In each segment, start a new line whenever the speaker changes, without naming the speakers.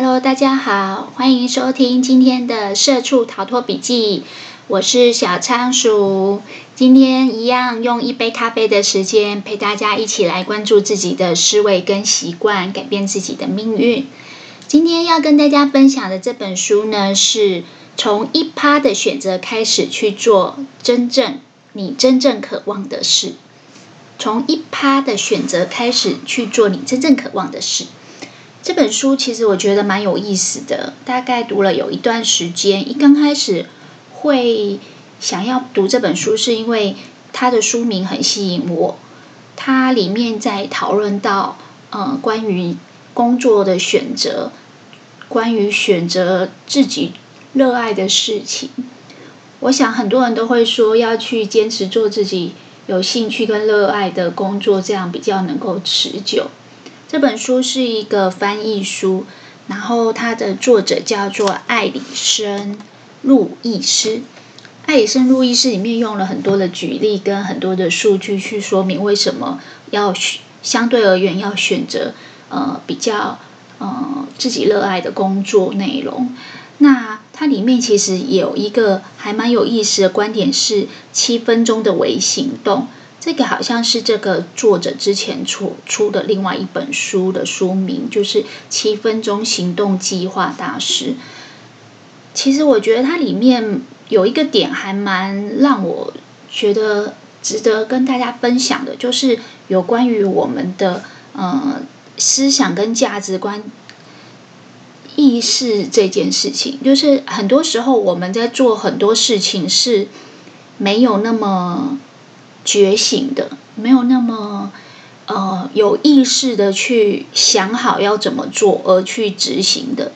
Hello，大家好，欢迎收听今天的社畜逃脱笔记。我是小仓鼠，今天一样用一杯咖啡的时间陪大家一起来关注自己的思维跟习惯，改变自己的命运。今天要跟大家分享的这本书呢，是从一趴的选择开始去做真正你真正渴望的事。从一趴的选择开始去做你真正渴望的事。这本书其实我觉得蛮有意思的，大概读了有一段时间。一刚开始会想要读这本书，是因为它的书名很吸引我。它里面在讨论到，呃，关于工作的选择，关于选择自己热爱的事情。我想很多人都会说要去坚持做自己有兴趣跟热爱的工作，这样比较能够持久。这本书是一个翻译书，然后它的作者叫做艾里森·路易斯。艾里森·路易斯里面用了很多的举例跟很多的数据去说明为什么要选相对而言要选择呃比较呃自己热爱的工作内容。那它里面其实有一个还蛮有意思的观点是七分钟的微行动。这个好像是这个作者之前出出的另外一本书的书名，就是《七分钟行动计划大师》。其实我觉得它里面有一个点还蛮让我觉得值得跟大家分享的，就是有关于我们的呃思想跟价值观意识这件事情。就是很多时候我们在做很多事情是没有那么。觉醒的，没有那么呃有意识的去想好要怎么做而去执行的。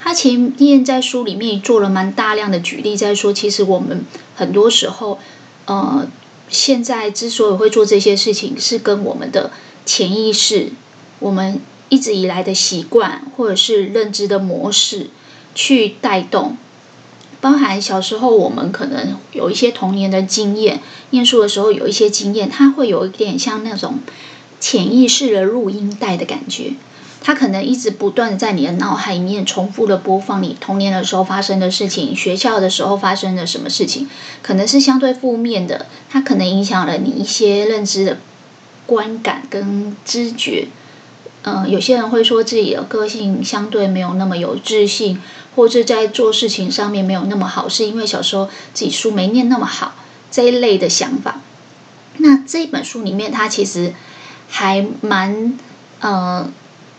他前面在书里面做了蛮大量的举例，在说其实我们很多时候呃现在之所以会做这些事情，是跟我们的潜意识、我们一直以来的习惯或者是认知的模式去带动。包含小时候，我们可能有一些童年的经验，念书的时候有一些经验，它会有一点像那种潜意识的录音带的感觉，它可能一直不断在你的脑海里面重复的播放你童年的时候发生的事情，学校的时候发生的什么事情，可能是相对负面的，它可能影响了你一些认知的观感跟知觉。嗯、有些人会说自己的个性相对没有那么有自信。或者在做事情上面没有那么好，是因为小时候自己书没念那么好这一类的想法。那这本书里面，它其实还蛮呃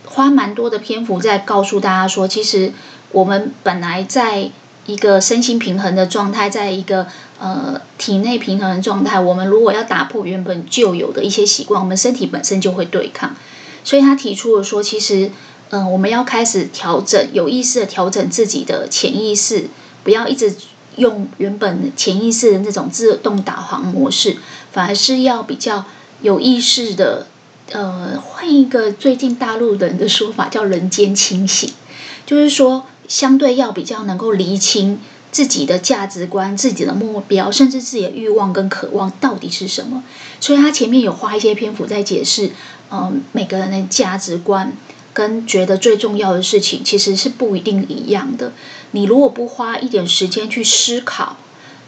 花蛮多的篇幅在告诉大家说，其实我们本来在一个身心平衡的状态，在一个呃体内平衡的状态，我们如果要打破原本就有的一些习惯，我们身体本身就会对抗。所以他提出了说，其实。嗯，我们要开始调整，有意识的调整自己的潜意识，不要一直用原本潜意识的那种自动导航模式，反而是要比较有意识的，呃，换一个最近大陆人的说法叫“人间清醒”，就是说相对要比较能够厘清自己的价值观、自己的目标，甚至自己的欲望跟渴望到底是什么。所以他前面有花一些篇幅在解释，嗯，每个人的价值观。跟觉得最重要的事情其实是不一定一样的。你如果不花一点时间去思考，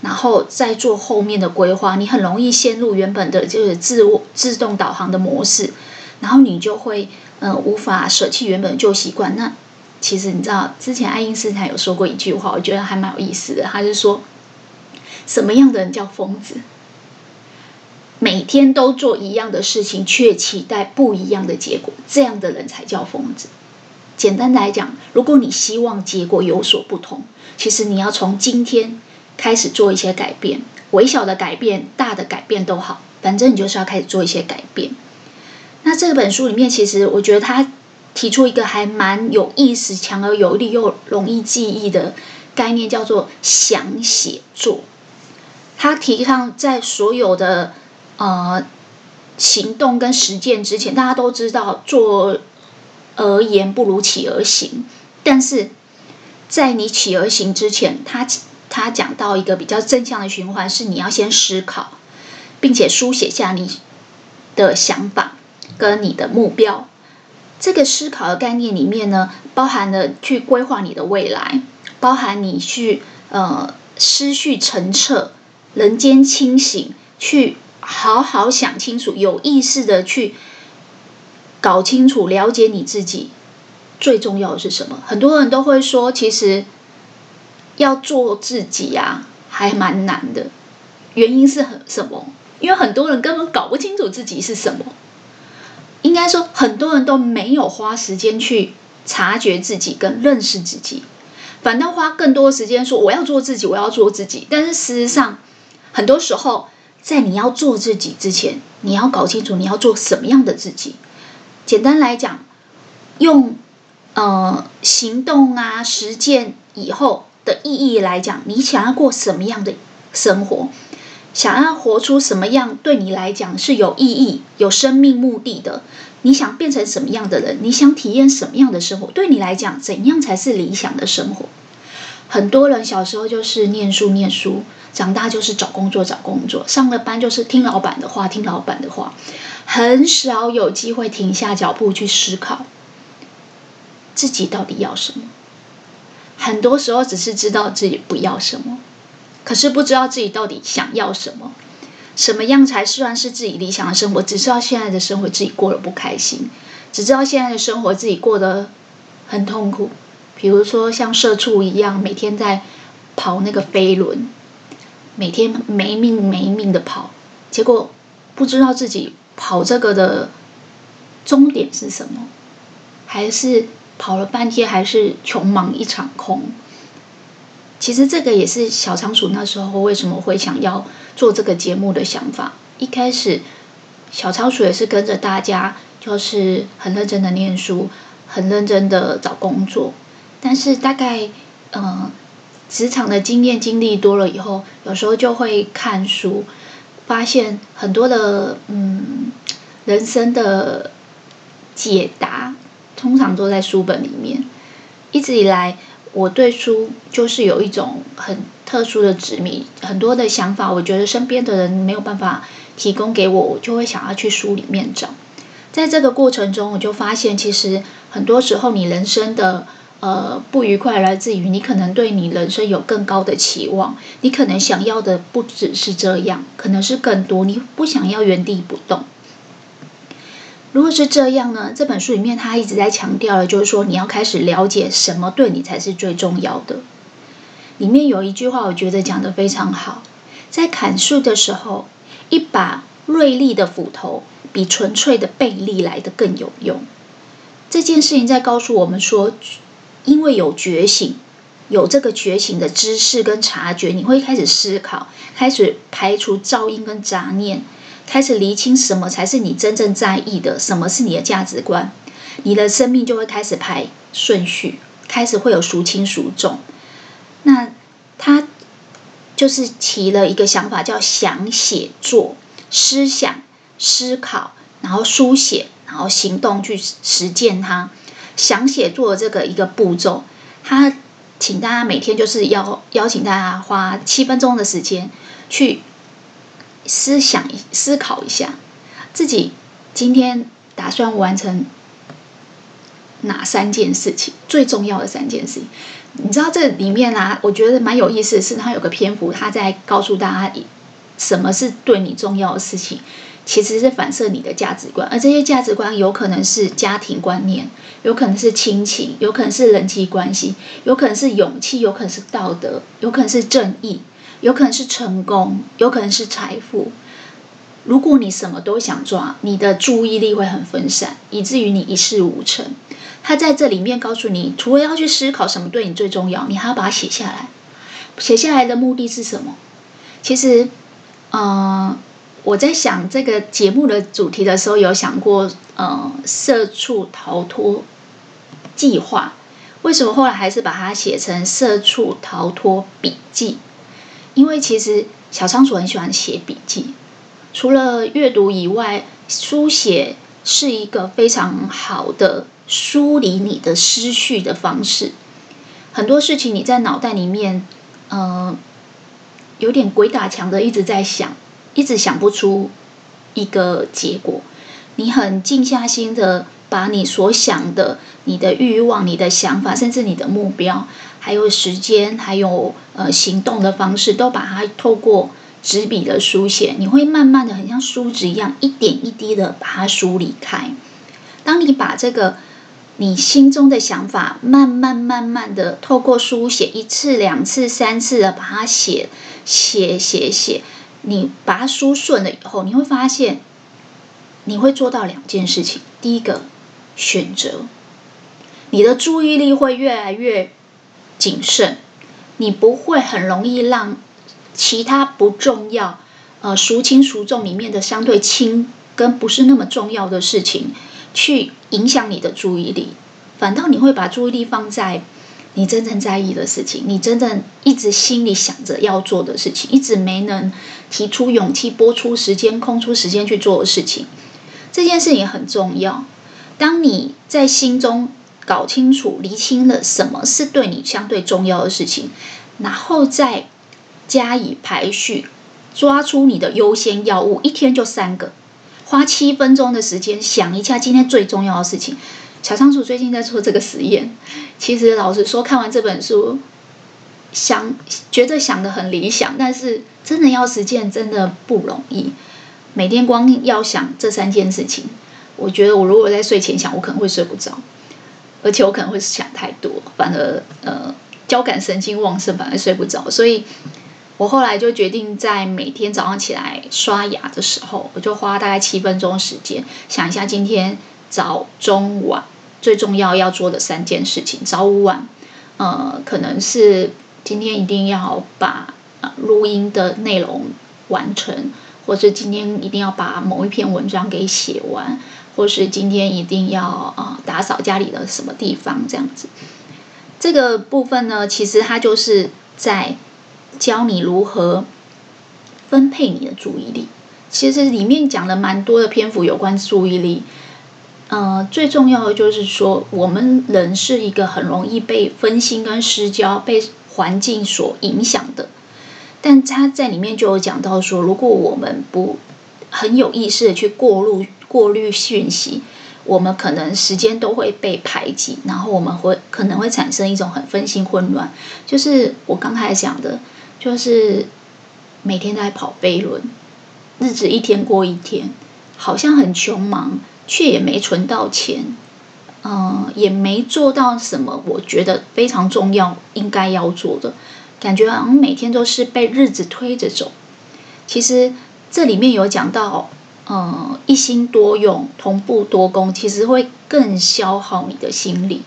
然后再做后面的规划，你很容易陷入原本的就是自我自动导航的模式，然后你就会呃无法舍弃原本的旧习惯。那其实你知道，之前爱因斯坦有说过一句话，我觉得还蛮有意思的。他是说，什么样的人叫疯子？每天都做一样的事情，却期待不一样的结果，这样的人才叫疯子。简单来讲，如果你希望结果有所不同，其实你要从今天开始做一些改变，微小的改变、大的改变都好，反正你就是要开始做一些改变。那这本书里面，其实我觉得他提出一个还蛮有意思、强而有力又容易记忆的概念，叫做想写作。他提倡在所有的呃，行动跟实践之前，大家都知道做而言不如起而行。但是在你起而行之前，他他讲到一个比较正向的循环，是你要先思考，并且书写下你的想法跟你的目标，这个思考的概念里面呢，包含了去规划你的未来，包含你去呃思绪澄澈、人间清醒，去好好想清楚，有意识的去搞清楚、了解你自己。最重要的是什么？很多人都会说，其实要做自己呀、啊，还蛮难的。原因是很什么？因为很多人根本搞不清楚自己是什么。应该说，很多人都没有花时间去察觉自己跟认识自己，反倒花更多时间说我要做自己，我要做自己。但是事实上，很多时候在你要做自己之前，你要搞清楚你要做什么样的自己。简单来讲，用呃行动啊实践以后的意义来讲，你想要过什么样的生活？想要活出什么样对你来讲是有意义、有生命目的的？你想变成什么样的人？你想体验什么样的生活？对你来讲，怎样才是理想的生活？很多人小时候就是念书念书，长大就是找工作找工作，上了班就是听老板的话听老板的话，很少有机会停下脚步去思考自己到底要什么。很多时候只是知道自己不要什么。可是不知道自己到底想要什么，什么样才算是自己理想的生活？只知道现在的生活自己过得不开心，只知道现在的生活自己过得很痛苦。比如说像社畜一样，每天在跑那个飞轮，每天没命没命的跑，结果不知道自己跑这个的终点是什么，还是跑了半天还是穷忙一场空。其实这个也是小仓鼠那时候为什么会想要做这个节目的想法。一开始，小仓鼠也是跟着大家，就是很认真的念书，很认真的找工作。但是大概，嗯，职场的经验经历多了以后，有时候就会看书，发现很多的嗯人生的解答，通常都在书本里面。一直以来。我对书就是有一种很特殊的执迷，很多的想法，我觉得身边的人没有办法提供给我，我就会想要去书里面找。在这个过程中，我就发现，其实很多时候你人生的呃不愉快来自于你可能对你人生有更高的期望，你可能想要的不只是这样，可能是更多，你不想要原地不动。如果是这样呢？这本书里面他一直在强调的，就是说你要开始了解什么对你才是最重要的。里面有一句话，我觉得讲得非常好：在砍树的时候，一把锐利的斧头比纯粹的背力来得更有用。这件事情在告诉我们说，因为有觉醒，有这个觉醒的知识跟察觉，你会开始思考，开始排除噪音跟杂念。开始厘清什么才是你真正在意的，什么是你的价值观，你的生命就会开始排顺序，开始会有孰轻孰重。那他就是提了一个想法，叫想写作，思想、思考，然后书写，然后行动去实践它。想写作这个一个步骤，他请大家每天就是要邀请大家花七分钟的时间去。思想、思考一下，自己今天打算完成哪三件事情？最重要的三件事情，你知道这里面啊，我觉得蛮有意思的是，它有个篇幅，它在告诉大家什么是对你重要的事情，其实是反射你的价值观，而这些价值观有可能是家庭观念，有可能是亲情，有可能是人际关系，有可能是勇气，有可能是道德，有可能是正义。有可能是成功，有可能是财富。如果你什么都想抓，你的注意力会很分散，以至于你一事无成。他在这里面告诉你，除了要去思考什么对你最重要，你还要把它写下来。写下来的目的是什么？其实，嗯、我在想这个节目的主题的时候，有想过，呃，社畜逃脱计划。为什么后来还是把它写成社畜逃脱笔记？因为其实小仓鼠很喜欢写笔记，除了阅读以外，书写是一个非常好的梳理你的思绪的方式。很多事情你在脑袋里面，呃，有点鬼打墙的一直在想，一直想不出一个结果。你很静下心的把你所想的、你的欲望、你的想法，甚至你的目标，还有时间，还有呃行动的方式，都把它透过纸笔的书写，你会慢慢的很像梳子一样，一点一滴的把它梳理开。当你把这个你心中的想法慢慢慢慢的透过书写一次、两次、三次的把它写写写写，你把它梳顺了以后，你会发现你会做到两件事情。第一个，选择，你的注意力会越来越谨慎，你不会很容易让其他不重要、呃孰轻孰重里面的相对轻跟不是那么重要的事情。去影响你的注意力，反倒你会把注意力放在你真正在意的事情，你真正一直心里想着要做的事情，一直没能提出勇气、拨出时间、空出时间去做的事情。这件事情很重要。当你在心中搞清楚、厘清了什么是对你相对重要的事情，然后再加以排序，抓出你的优先要务，一天就三个。花七分钟的时间想一下今天最重要的事情。小仓鼠最近在做这个实验。其实老实说，看完这本书，想觉得想的很理想，但是真的要实践真的不容易。每天光要想这三件事情，我觉得我如果在睡前想，我可能会睡不着，而且我可能会想太多，反而呃交感神经旺盛，反而睡不着。所以。我后来就决定，在每天早上起来刷牙的时候，我就花大概七分钟时间，想一下今天早中晚最重要要做的三件事情。早午晚，呃，可能是今天一定要把呃录音的内容完成，或是今天一定要把某一篇文章给写完，或是今天一定要啊、呃、打扫家里的什么地方这样子。这个部分呢，其实它就是在。教你如何分配你的注意力。其实里面讲了蛮多的篇幅有关注意力。呃，最重要的就是说，我们人是一个很容易被分心跟失焦、被环境所影响的。但他在里面就有讲到说，如果我们不很有意识的去过滤、过滤讯息，我们可能时间都会被排挤，然后我们会可能会产生一种很分心混乱。就是我刚才讲的。就是每天在跑飞轮，日子一天过一天，好像很穷忙，却也没存到钱，嗯，也没做到什么我觉得非常重要应该要做的，感觉好像每天都是被日子推着走。其实这里面有讲到，嗯，一心多用，同步多工，其实会更消耗你的心力。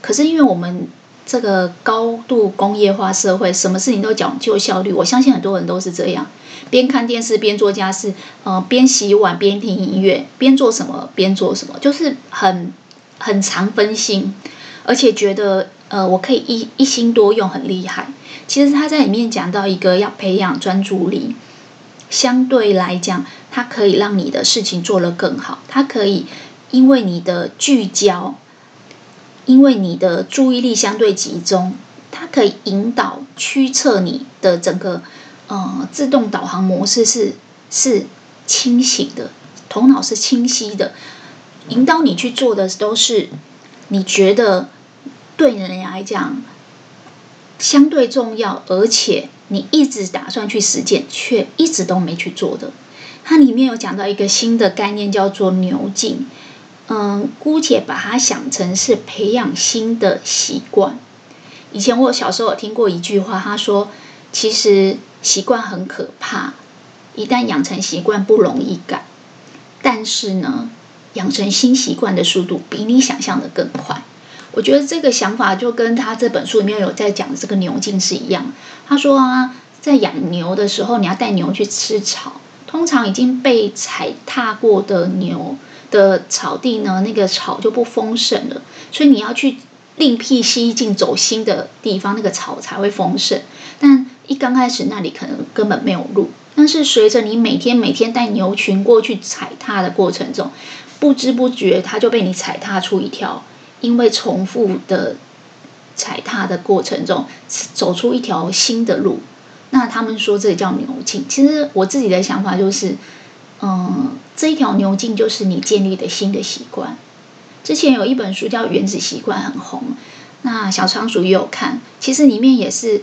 可是因为我们。这个高度工业化社会，什么事情都讲究效率。我相信很多人都是这样，边看电视边做家事，呃，边洗碗边听音乐，边做什么边做什么，就是很很常分心，而且觉得呃，我可以一一心多用，很厉害。其实他在里面讲到一个要培养专注力，相对来讲，它可以让你的事情做得更好，它可以因为你的聚焦。因为你的注意力相对集中，它可以引导驱策你的整个呃自动导航模式是是清醒的，头脑是清晰的，引导你去做的都是你觉得对人来讲相对重要，而且你一直打算去实践，却一直都没去做的。它里面有讲到一个新的概念，叫做牛劲。嗯，姑且把它想成是培养新的习惯。以前我小时候有听过一句话，他说：“其实习惯很可怕，一旦养成习惯不容易改，但是呢，养成新习惯的速度比你想象的更快。”我觉得这个想法就跟他这本书里面有在讲这个牛劲是一样。他说啊，在养牛的时候，你要带牛去吃草，通常已经被踩踏过的牛。的草地呢，那个草就不丰盛了，所以你要去另辟蹊径，走新的地方，那个草才会丰盛。但一刚开始那里可能根本没有路，但是随着你每天每天带牛群过去踩踏的过程中，不知不觉它就被你踩踏出一条，因为重复的踩踏的过程中，走出一条新的路。那他们说这叫牛劲。其实我自己的想法就是。嗯，这一条牛径就是你建立的新的习惯。之前有一本书叫《原子习惯》很红，那小仓鼠也有看，其实里面也是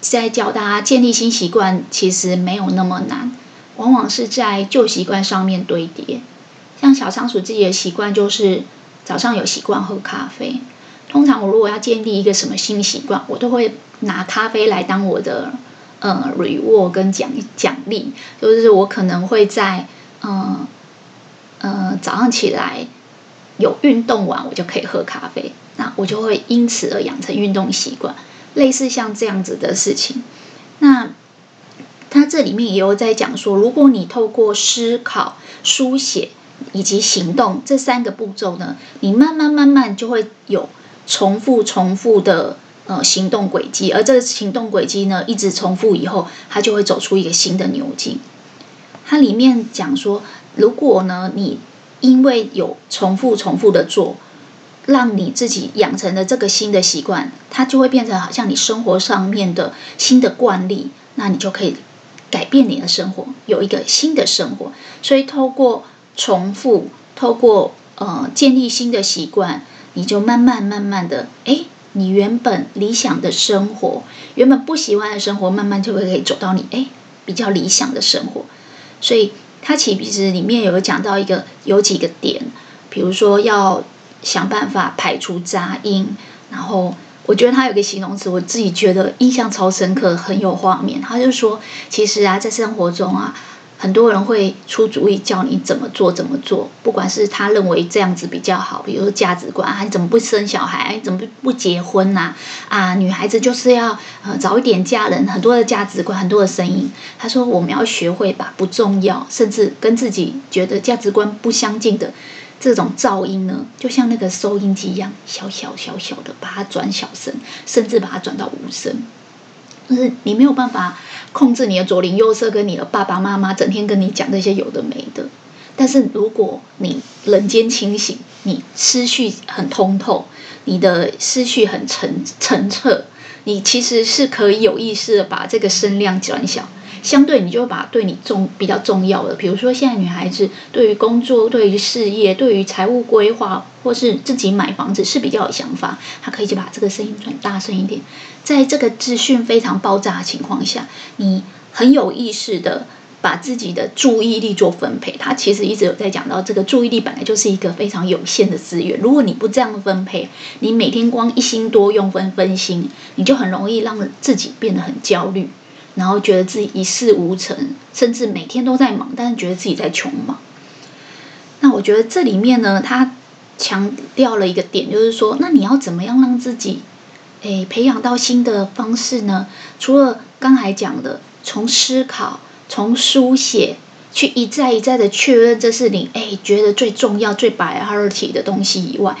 在教大家建立新习惯，其实没有那么难，往往是在旧习惯上面堆叠。像小仓鼠自己的习惯就是早上有习惯喝咖啡。通常我如果要建立一个什么新习惯，我都会拿咖啡来当我的呃 reward 跟奖奖励，就是我可能会在嗯呃，呃早上起来有运动完，我就可以喝咖啡，那我就会因此而养成运动习惯，类似像这样子的事情。那他这里面也有在讲说，如果你透过思考、书写以及行动这三个步骤呢，你慢慢慢慢就会有。重复重复的呃行动轨迹，而这个行动轨迹呢，一直重复以后，它就会走出一个新的牛津。它里面讲说，如果呢你因为有重复重复的做，让你自己养成了这个新的习惯，它就会变成好像你生活上面的新的惯例，那你就可以改变你的生活，有一个新的生活。所以透过重复，透过呃建立新的习惯。你就慢慢慢慢的，哎，你原本理想的生活，原本不喜欢的生活，慢慢就会可以走到你哎比较理想的生活。所以它其实里面有讲到一个有几个点，比如说要想办法排除杂音，然后我觉得他有个形容词，我自己觉得印象超深刻，很有画面。他就说，其实啊，在生活中啊。很多人会出主意教你怎么做怎么做，不管是他认为这样子比较好，比如说价值观啊，你怎么不生小孩，你怎么不不结婚呐？啊，女孩子就是要呃早一点嫁人，很多的价值观，很多的声音。他说我们要学会把不重要，甚至跟自己觉得价值观不相近的这种噪音呢，就像那个收音机一样，小小小小的把它转小声，甚至把它转到无声。就是你没有办法控制你的左邻右舍跟你的爸爸妈妈整天跟你讲这些有的没的，但是如果你人间清醒，你思绪很通透，你的思绪很澄澄澈，你其实是可以有意识的把这个声量转小。相对，你就把对你重比较重要的，比如说现在女孩子对于工作、对于事业、对于财务规划，或是自己买房子是比较有想法，她可以就把这个声音转大声一点。在这个资讯非常爆炸的情况下，你很有意识的把自己的注意力做分配。他其实一直有在讲到，这个注意力本来就是一个非常有限的资源。如果你不这样分配，你每天光一心多用分分心，你就很容易让自己变得很焦虑。然后觉得自己一事无成，甚至每天都在忙，但是觉得自己在穷忙。那我觉得这里面呢，他强调了一个点，就是说，那你要怎么样让自己，诶，培养到新的方式呢？除了刚才讲的，从思考、从书写，去一再一再的确认这是你诶觉得最重要、最 priority 的东西以外，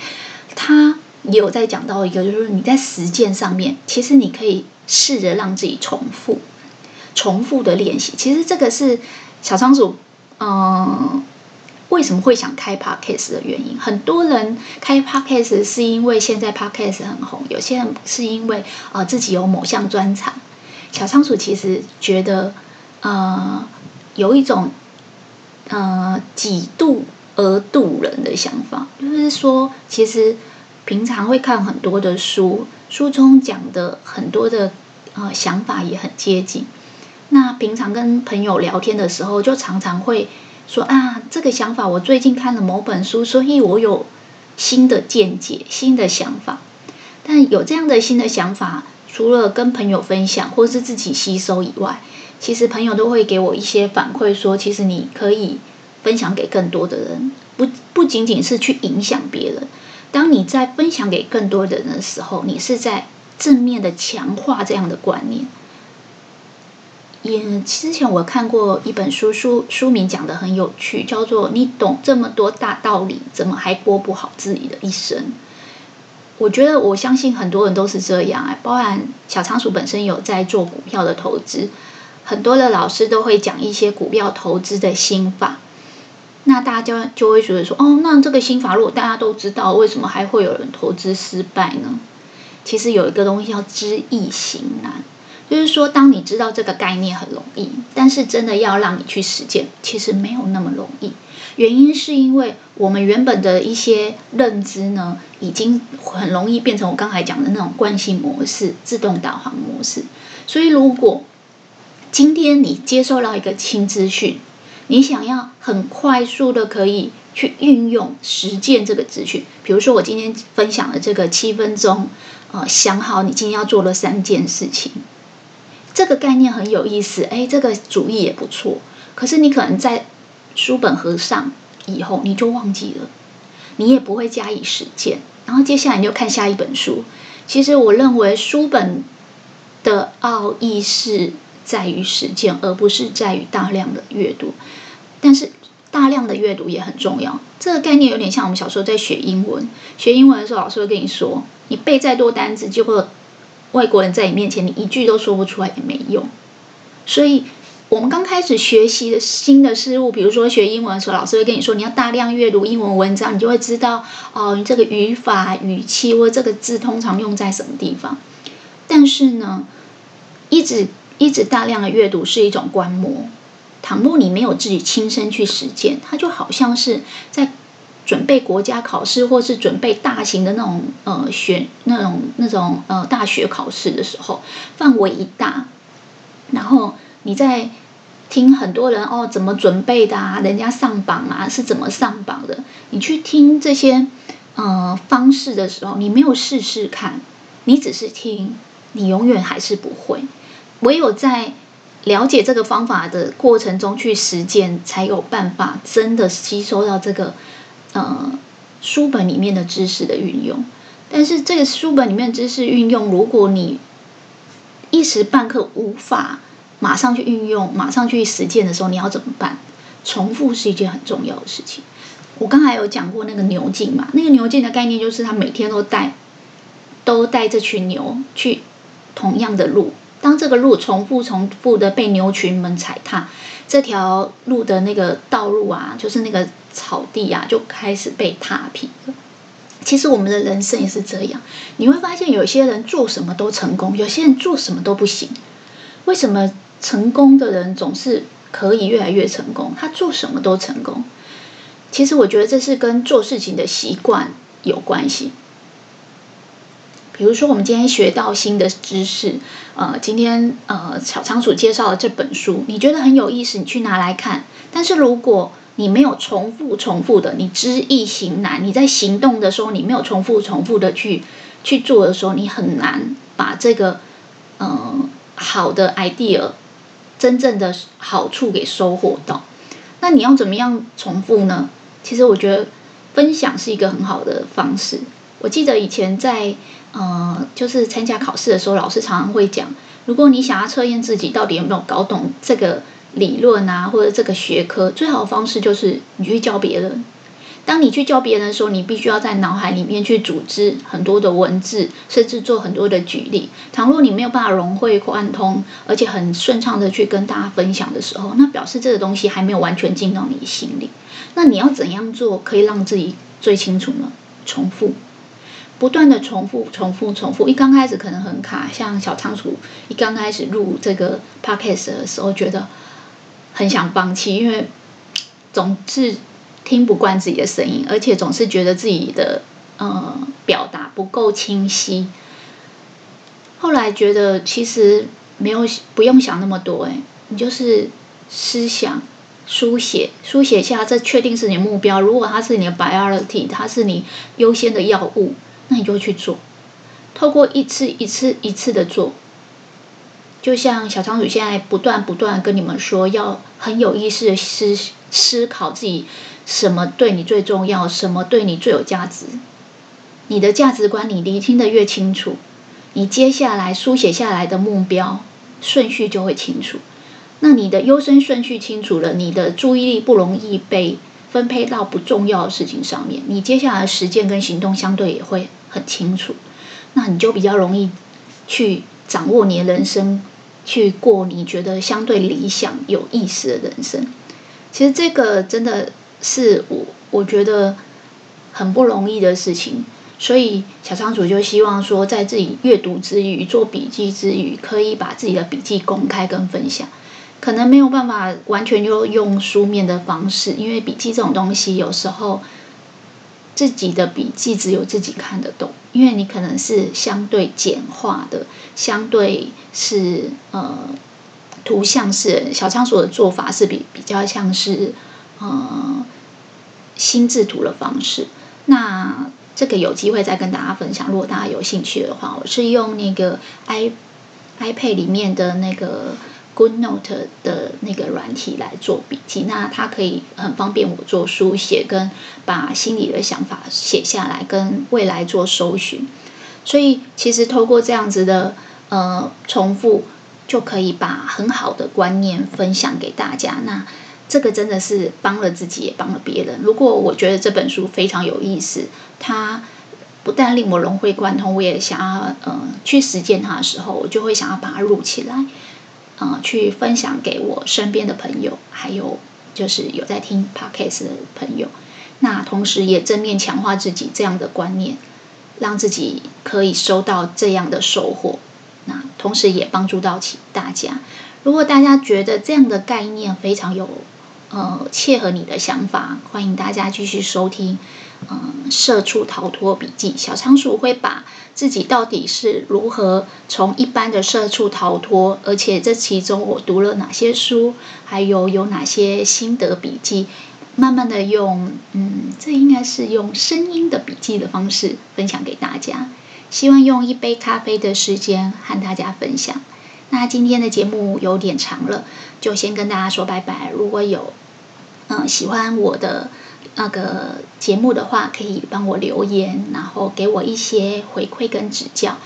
他也有在讲到一个，就是你在实践上面，其实你可以试着让自己重复。重复的练习，其实这个是小仓鼠，嗯，为什么会想开 podcast 的原因。很多人开 podcast 是因为现在 podcast 很红，有些人是因为啊、呃、自己有某项专长。小仓鼠其实觉得，呃，有一种呃几度而度人的想法，就是说，其实平常会看很多的书，书中讲的很多的呃想法也很接近。那平常跟朋友聊天的时候，就常常会说啊，这个想法我最近看了某本书，所以我有新的见解、新的想法。但有这样的新的想法，除了跟朋友分享或是自己吸收以外，其实朋友都会给我一些反馈，说其实你可以分享给更多的人，不不仅仅是去影响别人。当你在分享给更多的人的时候，你是在正面的强化这样的观念。也之前我看过一本书，书书名讲得很有趣，叫做“你懂这么多大道理，怎么还过不好自己的一生？”我觉得我相信很多人都是这样哎，包含小仓鼠本身有在做股票的投资，很多的老师都会讲一些股票投资的心法，那大家就会觉得说：“哦，那这个心法如果大家都知道，为什么还会有人投资失败呢？”其实有一个东西叫知易行难。就是说，当你知道这个概念很容易，但是真的要让你去实践，其实没有那么容易。原因是因为我们原本的一些认知呢，已经很容易变成我刚才讲的那种惯性模式、自动导航模式。所以，如果今天你接受到一个新资讯，你想要很快速的可以去运用实践这个资讯，比如说我今天分享的这个七分钟，呃，想好你今天要做的三件事情，这个概念很有意思，哎，这个主意也不错。可是你可能在书本合上以后，你就忘记了，你也不会加以实践。然后接下来你就看下一本书。其实我认为书本的奥义是在于实践，而不是在于大量的阅读。但是大量的阅读也很重要。这个概念有点像我们小时候在学英文，学英文的时候，老师会跟你说，你背再多单词，就会外国人在你面前，你一句都说不出来也没用。所以。我们刚开始学习的新的事物，比如说学英文的时候，老师会跟你说，你要大量阅读英文文章，你就会知道哦，你这个语法、语气或这个字通常用在什么地方。但是呢，一直一直大量的阅读是一种观摩。倘若你没有自己亲身去实践，它就好像是在准备国家考试，或是准备大型的那种呃选那种那种呃大学考试的时候，范围一大，然后。你在听很多人哦怎么准备的啊？人家上榜啊是怎么上榜的？你去听这些呃方式的时候，你没有试试看，你只是听，你永远还是不会。唯有在了解这个方法的过程中去实践，才有办法真的吸收到这个呃书本里面的知识的运用。但是这个书本里面的知识运用，如果你一时半刻无法。马上去运用，马上去实践的时候，你要怎么办？重复是一件很重要的事情。我刚才有讲过那个牛劲嘛，那个牛劲的概念就是他每天都带，都带这群牛去同样的路。当这个路重复、重复的被牛群们踩踏，这条路的那个道路啊，就是那个草地啊，就开始被踏平了。其实我们的人生也是这样，你会发现有些人做什么都成功，有些人做什么都不行。为什么？成功的人总是可以越来越成功，他做什么都成功。其实我觉得这是跟做事情的习惯有关系。比如说，我们今天学到新的知识，呃，今天呃，小仓鼠介绍了这本书，你觉得很有意思，你去拿来看。但是如果你没有重复、重复的，你知易行难，你在行动的时候，你没有重复、重复的去去做的时候，你很难把这个呃好的 idea。真正的好处给收获到，那你要怎么样重复呢？其实我觉得分享是一个很好的方式。我记得以前在呃，就是参加考试的时候，老师常常会讲，如果你想要测验自己到底有没有搞懂这个理论啊，或者这个学科，最好的方式就是你去教别人。当你去教别人的时候，你必须要在脑海里面去组织很多的文字，甚至做很多的举例。倘若你没有办法融会贯通，而且很顺畅的去跟大家分享的时候，那表示这个东西还没有完全进到你心里。那你要怎样做可以让自己最清楚呢？重复，不断的重复，重复，重复。一刚开始可能很卡，像小仓鼠一刚开始录这个 podcast 的时候，觉得很想放弃，因为总是。听不惯自己的声音，而且总是觉得自己的呃表达不够清晰。后来觉得其实没有不用想那么多，哎，你就是思想书写，书写下这确定是你的目标。如果它是你的 priority，它是你优先的要务，那你就去做。透过一次一次一次的做，就像小仓鼠现在不断不断跟你们说，要很有意识的思思考自己。什么对你最重要？什么对你最有价值？你的价值观你厘清的越清楚，你接下来书写下来的目标顺序就会清楚。那你的优先顺序清楚了，你的注意力不容易被分配到不重要的事情上面。你接下来实践跟行动相对也会很清楚，那你就比较容易去掌握你的人生，去过你觉得相对理想、有意思的人生。其实这个真的。是我我觉得很不容易的事情，所以小仓鼠就希望说，在自己阅读之余、做笔记之余，可以把自己的笔记公开跟分享。可能没有办法完全就用书面的方式，因为笔记这种东西有时候自己的笔记只有自己看得懂，因为你可能是相对简化的，相对是呃图像式。小仓鼠的做法是比比较像是呃心智图的方式。那这个有机会再跟大家分享，如果大家有兴趣的话，我是用那个 i iPad 里面的那个。GoodNote 的那个软体来做笔记，那它可以很方便我做书写，跟把心里的想法写下来，跟未来做搜寻。所以其实透过这样子的呃重复，就可以把很好的观念分享给大家。那这个真的是帮了自己，也帮了别人。如果我觉得这本书非常有意思，它不但令我融会贯通，我也想要呃去实践它的时候，我就会想要把它录起来。啊，去分享给我身边的朋友，还有就是有在听 Podcast 的朋友，那同时也正面强化自己这样的观念，让自己可以收到这样的收获。那同时也帮助到起大家。如果大家觉得这样的概念非常有呃切合你的想法，欢迎大家继续收听。嗯，社畜逃脱笔记，小仓鼠会把自己到底是如何从一般的社畜逃脱，而且这其中我读了哪些书，还有有哪些心得笔记，慢慢的用，嗯，这应该是用声音的笔记的方式分享给大家。希望用一杯咖啡的时间和大家分享。那今天的节目有点长了，就先跟大家说拜拜。如果有，嗯，喜欢我的。那个节目的话，可以帮我留言，然后给我一些回馈跟指教。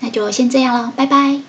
那就先这样了，拜拜。